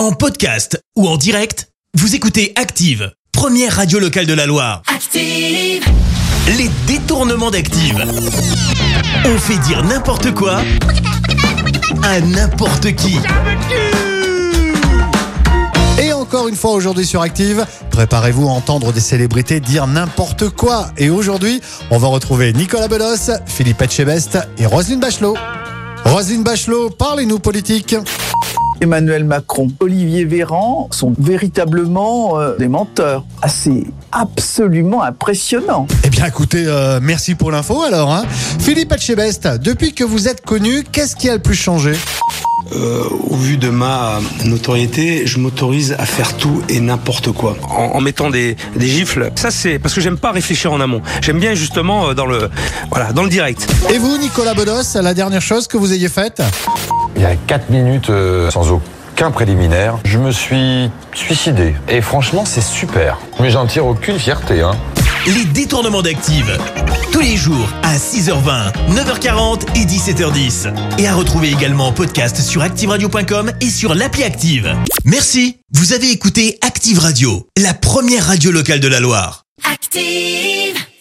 En podcast ou en direct, vous écoutez Active, première radio locale de la Loire. Active, Les détournements d'Active. On fait dire n'importe quoi à n'importe qui. Et encore une fois aujourd'hui sur Active, préparez-vous à entendre des célébrités dire n'importe quoi. Et aujourd'hui, on va retrouver Nicolas Bedos, Philippe Etchebest et Roselyne Bachelot. Roselyne Bachelot, parlez-nous politique. Emmanuel Macron, Olivier Véran sont véritablement euh, des menteurs. Ah, c'est absolument impressionnant. Eh bien écoutez, euh, merci pour l'info alors. hein. Philippe Etchebest, depuis que vous êtes connu, qu'est-ce qui a le plus changé? Euh, au vu de ma notoriété, je m'autorise à faire tout et n'importe quoi. en, en mettant des, des gifles. Ça c'est parce que j'aime pas réfléchir en amont. J'aime bien justement dans le voilà dans le direct. Et vous, Nicolas Bedos, la dernière chose que vous ayez faite? Il y a 4 minutes, euh, sans aucun préliminaire, je me suis suicidé. Et franchement, c'est super. Mais j'en tire aucune fierté. Hein. Les détournements d'Active. Tous les jours à 6h20, 9h40 et 17h10. Et à retrouver également en podcast sur ActiveRadio.com et sur l'appli Active. Merci. Vous avez écouté Active Radio, la première radio locale de la Loire. active.